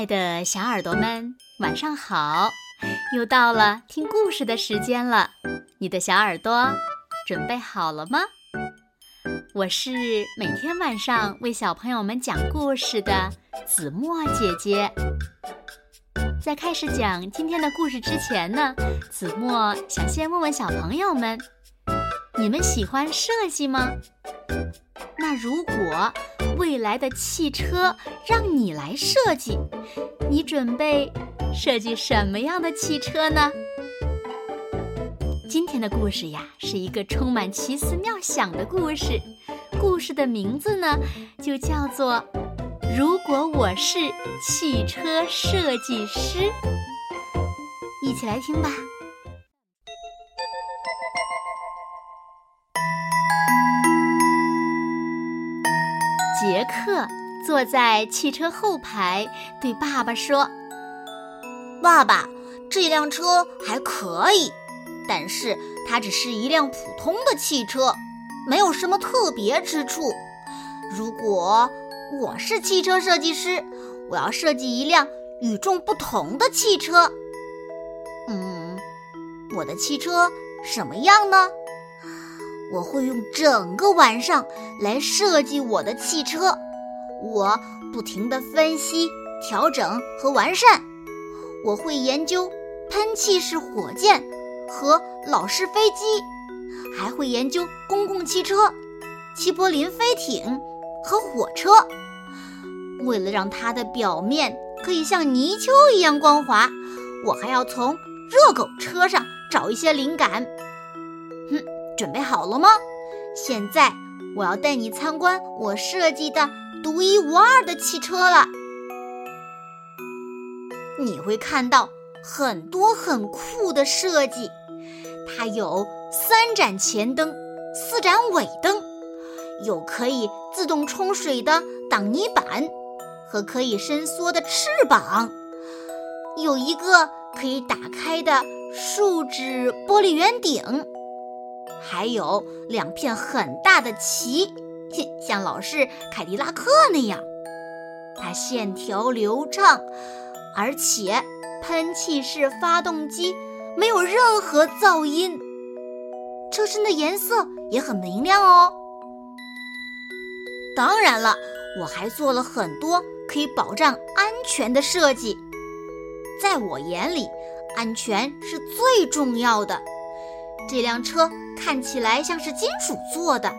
爱的小耳朵们，晚上好！又到了听故事的时间了，你的小耳朵准备好了吗？我是每天晚上为小朋友们讲故事的子墨姐姐。在开始讲今天的故事之前呢，子墨想先问问小朋友们：你们喜欢设计吗？那如果未来的汽车让你来设计，你准备设计什么样的汽车呢？今天的故事呀，是一个充满奇思妙想的故事。故事的名字呢，就叫做《如果我是汽车设计师》。一起来听吧。坐在汽车后排，对爸爸说：“爸爸，这辆车还可以，但是它只是一辆普通的汽车，没有什么特别之处。如果我是汽车设计师，我要设计一辆与众不同的汽车。嗯，我的汽车什么样呢？”我会用整个晚上来设计我的汽车，我不停地分析、调整和完善。我会研究喷气式火箭和老式飞机，还会研究公共汽车、齐柏林飞艇和火车。为了让它的表面可以像泥鳅一样光滑，我还要从热狗车上找一些灵感。哼准备好了吗？现在我要带你参观我设计的独一无二的汽车了。你会看到很多很酷的设计，它有三盏前灯、四盏尾灯，有可以自动冲水的挡泥板和可以伸缩的翅膀，有一个可以打开的树脂玻璃圆顶。还有两片很大的旗，像老式凯迪拉克那样，它线条流畅，而且喷气式发动机没有任何噪音，车身的颜色也很明亮哦。当然了，我还做了很多可以保障安全的设计，在我眼里，安全是最重要的。这辆车看起来像是金属做的，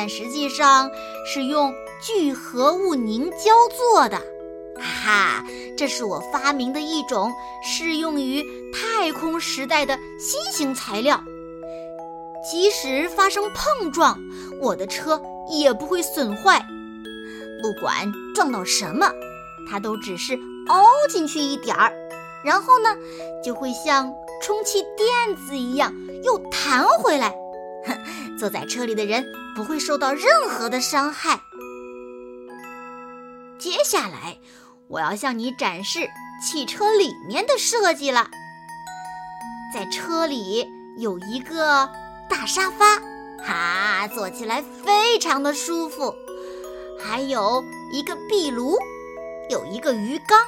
但实际上是用聚合物凝胶做的。哈哈，这是我发明的一种适用于太空时代的新型材料。即使发生碰撞，我的车也不会损坏。不管撞到什么，它都只是凹进去一点儿，然后呢，就会像充气垫子一样。又弹回来，哼，坐在车里的人不会受到任何的伤害。接下来，我要向你展示汽车里面的设计了。在车里有一个大沙发，哈，坐起来非常的舒服。还有一个壁炉，有一个鱼缸，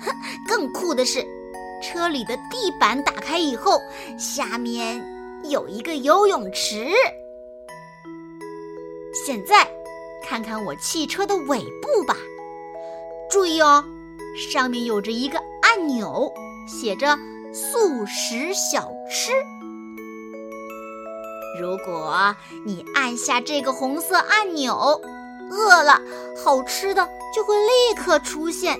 哼，更酷的是，车里的地板打开以后，下面。有一个游泳池。现在，看看我汽车的尾部吧。注意哦，上面有着一个按钮，写着“速食小吃”。如果你按下这个红色按钮，饿了，好吃的就会立刻出现。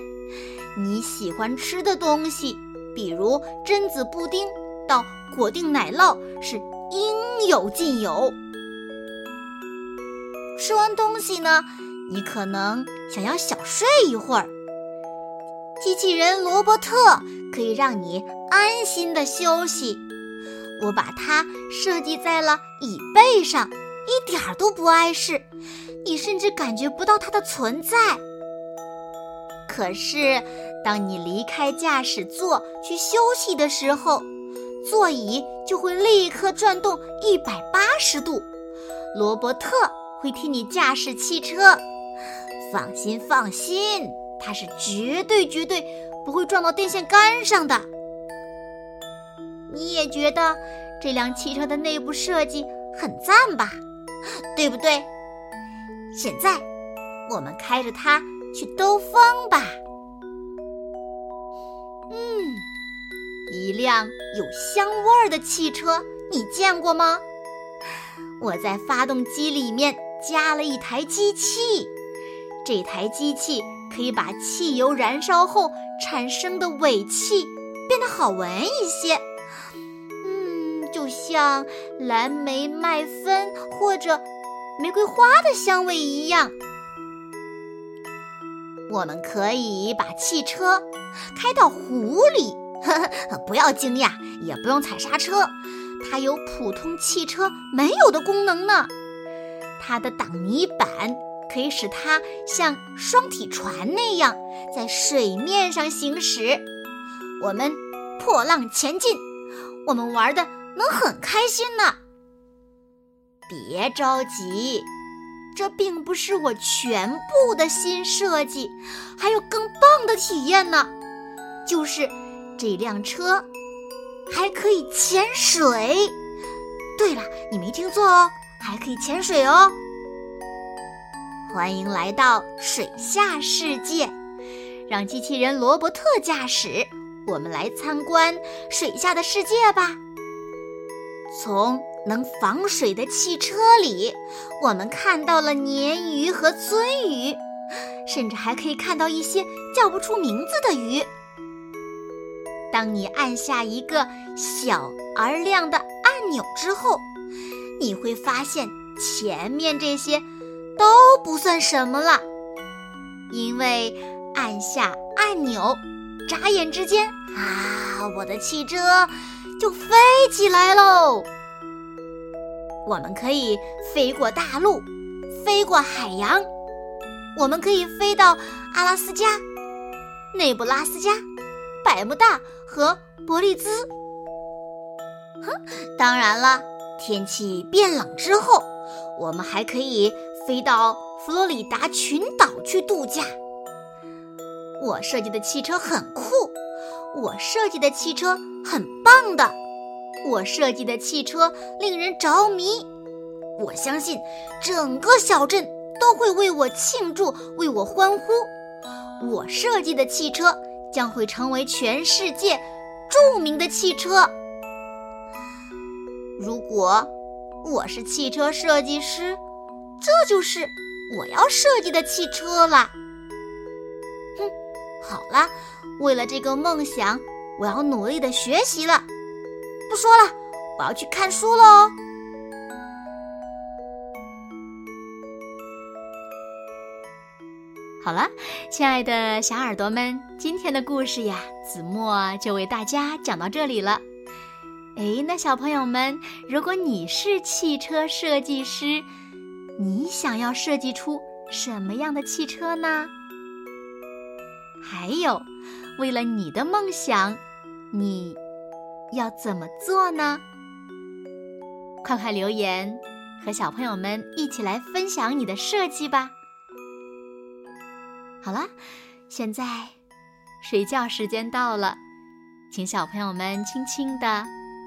你喜欢吃的东西，比如榛子布丁。到果定奶酪是应有尽有。吃完东西呢，你可能想要小睡一会儿。机器人罗伯特可以让你安心的休息。我把它设计在了椅背上，一点儿都不碍事，你甚至感觉不到它的存在。可是，当你离开驾驶座去休息的时候，座椅就会立刻转动一百八十度，罗伯特会替你驾驶汽车。放心，放心，它是绝对绝对不会撞到电线杆上的。你也觉得这辆汽车的内部设计很赞吧？对不对？现在我们开着它去兜风吧。嗯，一辆有香味儿的汽车，你见过吗？我在发动机里面加了一台机器，这台机器可以把汽油燃烧后产生的尾气变得好闻一些，嗯，就像蓝莓麦芬或者玫瑰花的香味一样。我们可以把汽车开到湖里，呵 呵不要惊讶，也不用踩刹车。它有普通汽车没有的功能呢。它的挡泥板可以使它像双体船那样在水面上行驶。我们破浪前进，我们玩的能很开心呢。别着急，这并不是我全部的新设计，还有更棒的体验呢。就是这辆车。还可以潜水。对了，你没听错哦，还可以潜水哦。欢迎来到水下世界，让机器人罗伯特驾驶，我们来参观水下的世界吧。从能防水的汽车里，我们看到了鲶鱼和鳟鱼，甚至还可以看到一些叫不出名字的鱼。当你按下一个小而亮的按钮之后，你会发现前面这些都不算什么了，因为按下按钮，眨眼之间啊，我的汽车就飞起来喽！我们可以飞过大陆，飞过海洋，我们可以飞到阿拉斯加、内布拉斯加。百慕大和伯利兹。哼，当然了，天气变冷之后，我们还可以飞到佛罗里达群岛去度假。我设计的汽车很酷，我设计的汽车很棒的，我设计的汽车令人着迷。我相信整个小镇都会为我庆祝，为我欢呼。我设计的汽车。将会成为全世界著名的汽车。如果我是汽车设计师，这就是我要设计的汽车了。哼，好了，为了这个梦想，我要努力的学习了。不说了，我要去看书了哦。好了，亲爱的小耳朵们，今天的故事呀，子墨就为大家讲到这里了。哎，那小朋友们，如果你是汽车设计师，你想要设计出什么样的汽车呢？还有，为了你的梦想，你要怎么做呢？快快留言，和小朋友们一起来分享你的设计吧。好了，现在睡觉时间到了，请小朋友们轻轻的